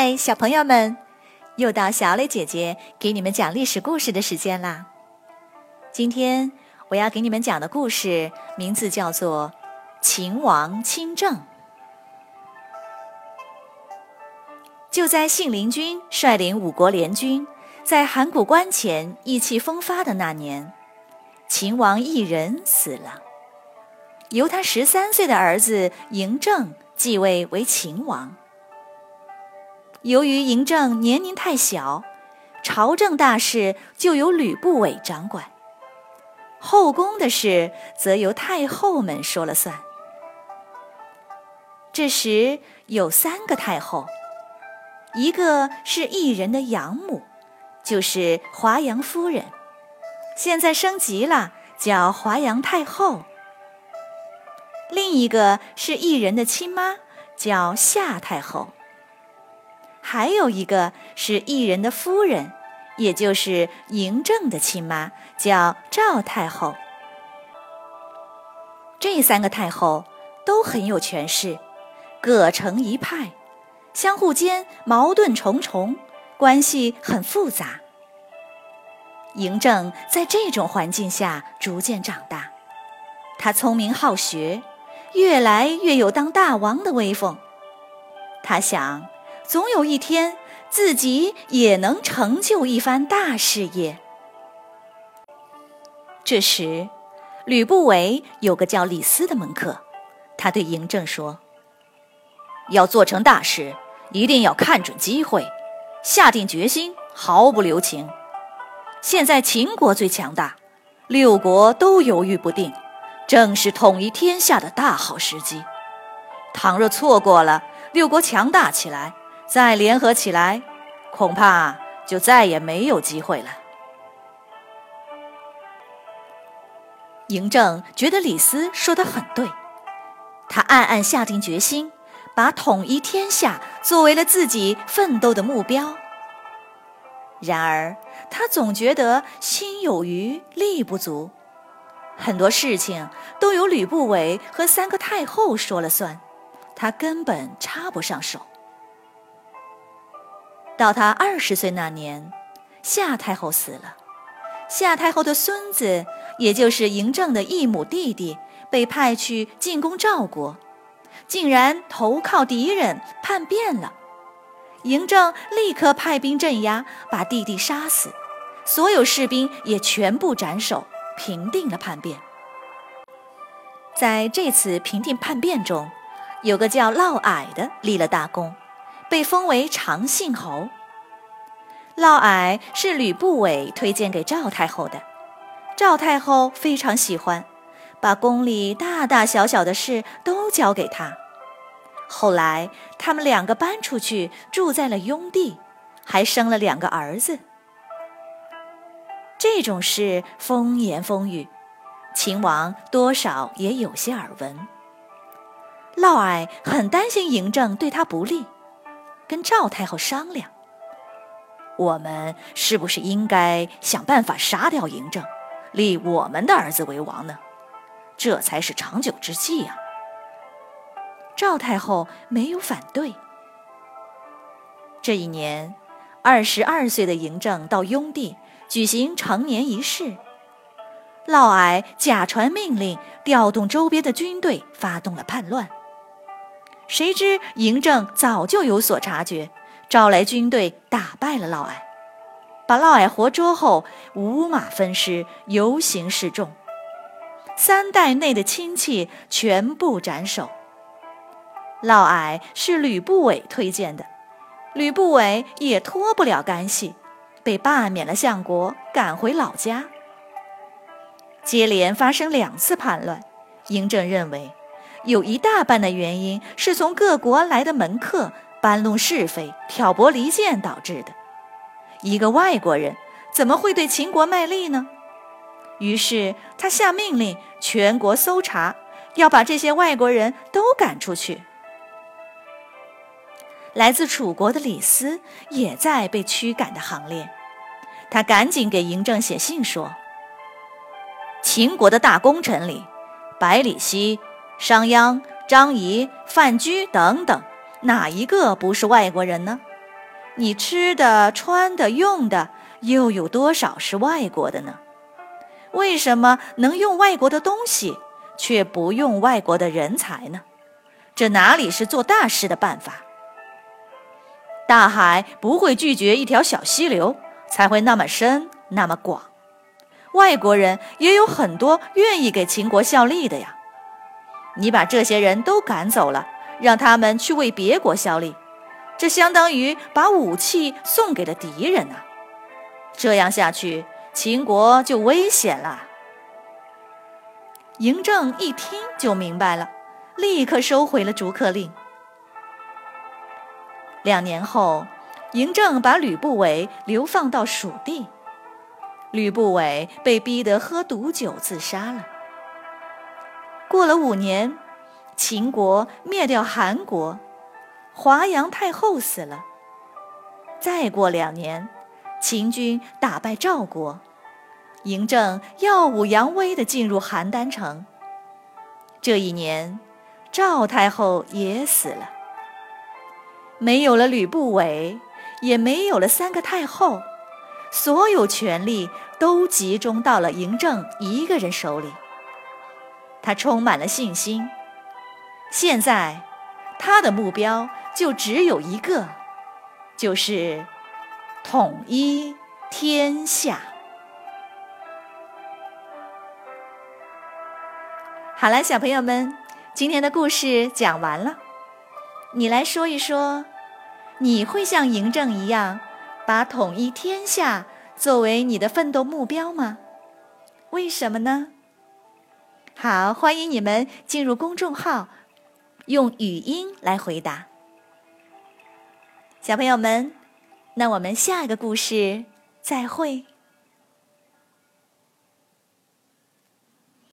嗨，小朋友们，又到小磊姐姐给你们讲历史故事的时间啦。今天我要给你们讲的故事名字叫做《秦王亲政》。就在信陵君率领五国联军在函谷关前意气风发的那年，秦王一人死了，由他十三岁的儿子嬴政继位为秦王。由于嬴政年龄太小，朝政大事就由吕不韦掌管，后宫的事则由太后们说了算。这时有三个太后，一个是异人的养母，就是华阳夫人，现在升级了，叫华阳太后；另一个是异人的亲妈，叫夏太后。还有一个是异人的夫人，也就是嬴政的亲妈，叫赵太后。这三个太后都很有权势，各成一派，相互间矛盾重重，关系很复杂。嬴政在这种环境下逐渐长大，他聪明好学，越来越有当大王的威风。他想。总有一天，自己也能成就一番大事业。这时，吕不韦有个叫李斯的门客，他对嬴政说：“要做成大事，一定要看准机会，下定决心，毫不留情。现在秦国最强大，六国都犹豫不定，正是统一天下的大好时机。倘若错过了，六国强大起来。”再联合起来，恐怕就再也没有机会了。嬴政觉得李斯说的很对，他暗暗下定决心，把统一天下作为了自己奋斗的目标。然而，他总觉得心有余力不足，很多事情都由吕不韦和三个太后说了算，他根本插不上手。到他二十岁那年，夏太后死了，夏太后的孙子，也就是嬴政的异母弟弟，被派去进攻赵国，竟然投靠敌人叛变了。嬴政立刻派兵镇压，把弟弟杀死，所有士兵也全部斩首，平定了叛变。在这次平定叛变中，有个叫嫪毐的立了大功。被封为长信侯。嫪毐是吕不韦推荐给赵太后的，赵太后非常喜欢，把宫里大大小小的事都交给他。后来他们两个搬出去住在了雍地，还生了两个儿子。这种事风言风语，秦王多少也有些耳闻。嫪毐很担心嬴政对他不利。跟赵太后商量，我们是不是应该想办法杀掉嬴政，立我们的儿子为王呢？这才是长久之计呀。赵太后没有反对。这一年，二十二岁的嬴政到雍地举行成年仪式，嫪毐假传命令，调动周边的军队，发动了叛乱。谁知嬴政早就有所察觉，招来军队打败了嫪毐，把嫪毐活捉后，五马分尸，游行示众，三代内的亲戚全部斩首。嫪毐是吕不韦推荐的，吕不韦也脱不了干系，被罢免了相国，赶回老家。接连发生两次叛乱，嬴政认为。有一大半的原因是从各国来的门客搬弄是非、挑拨离间导致的。一个外国人怎么会对秦国卖力呢？于是他下命令全国搜查，要把这些外国人都赶出去。来自楚国的李斯也在被驱赶的行列，他赶紧给嬴政写信说：“秦国的大功臣里，百里奚。”商鞅、张仪、范雎等等，哪一个不是外国人呢？你吃的、穿的、用的，又有多少是外国的呢？为什么能用外国的东西，却不用外国的人才呢？这哪里是做大事的办法？大海不会拒绝一条小溪流，才会那么深那么广。外国人也有很多愿意给秦国效力的呀。你把这些人都赶走了，让他们去为别国效力，这相当于把武器送给了敌人呐。这样下去，秦国就危险了。嬴政一听就明白了，立刻收回了逐客令。两年后，嬴政把吕不韦流放到蜀地，吕不韦被逼得喝毒酒自杀了。过了五年，秦国灭掉韩国，华阳太后死了。再过两年，秦军打败赵国，嬴政耀武扬威地进入邯郸城。这一年，赵太后也死了。没有了吕不韦，也没有了三个太后，所有权力都集中到了嬴政一个人手里。他充满了信心。现在，他的目标就只有一个，就是统一天下。好了，小朋友们，今天的故事讲完了。你来说一说，你会像嬴政一样，把统一天下作为你的奋斗目标吗？为什么呢？好，欢迎你们进入公众号，用语音来回答。小朋友们，那我们下一个故事再会。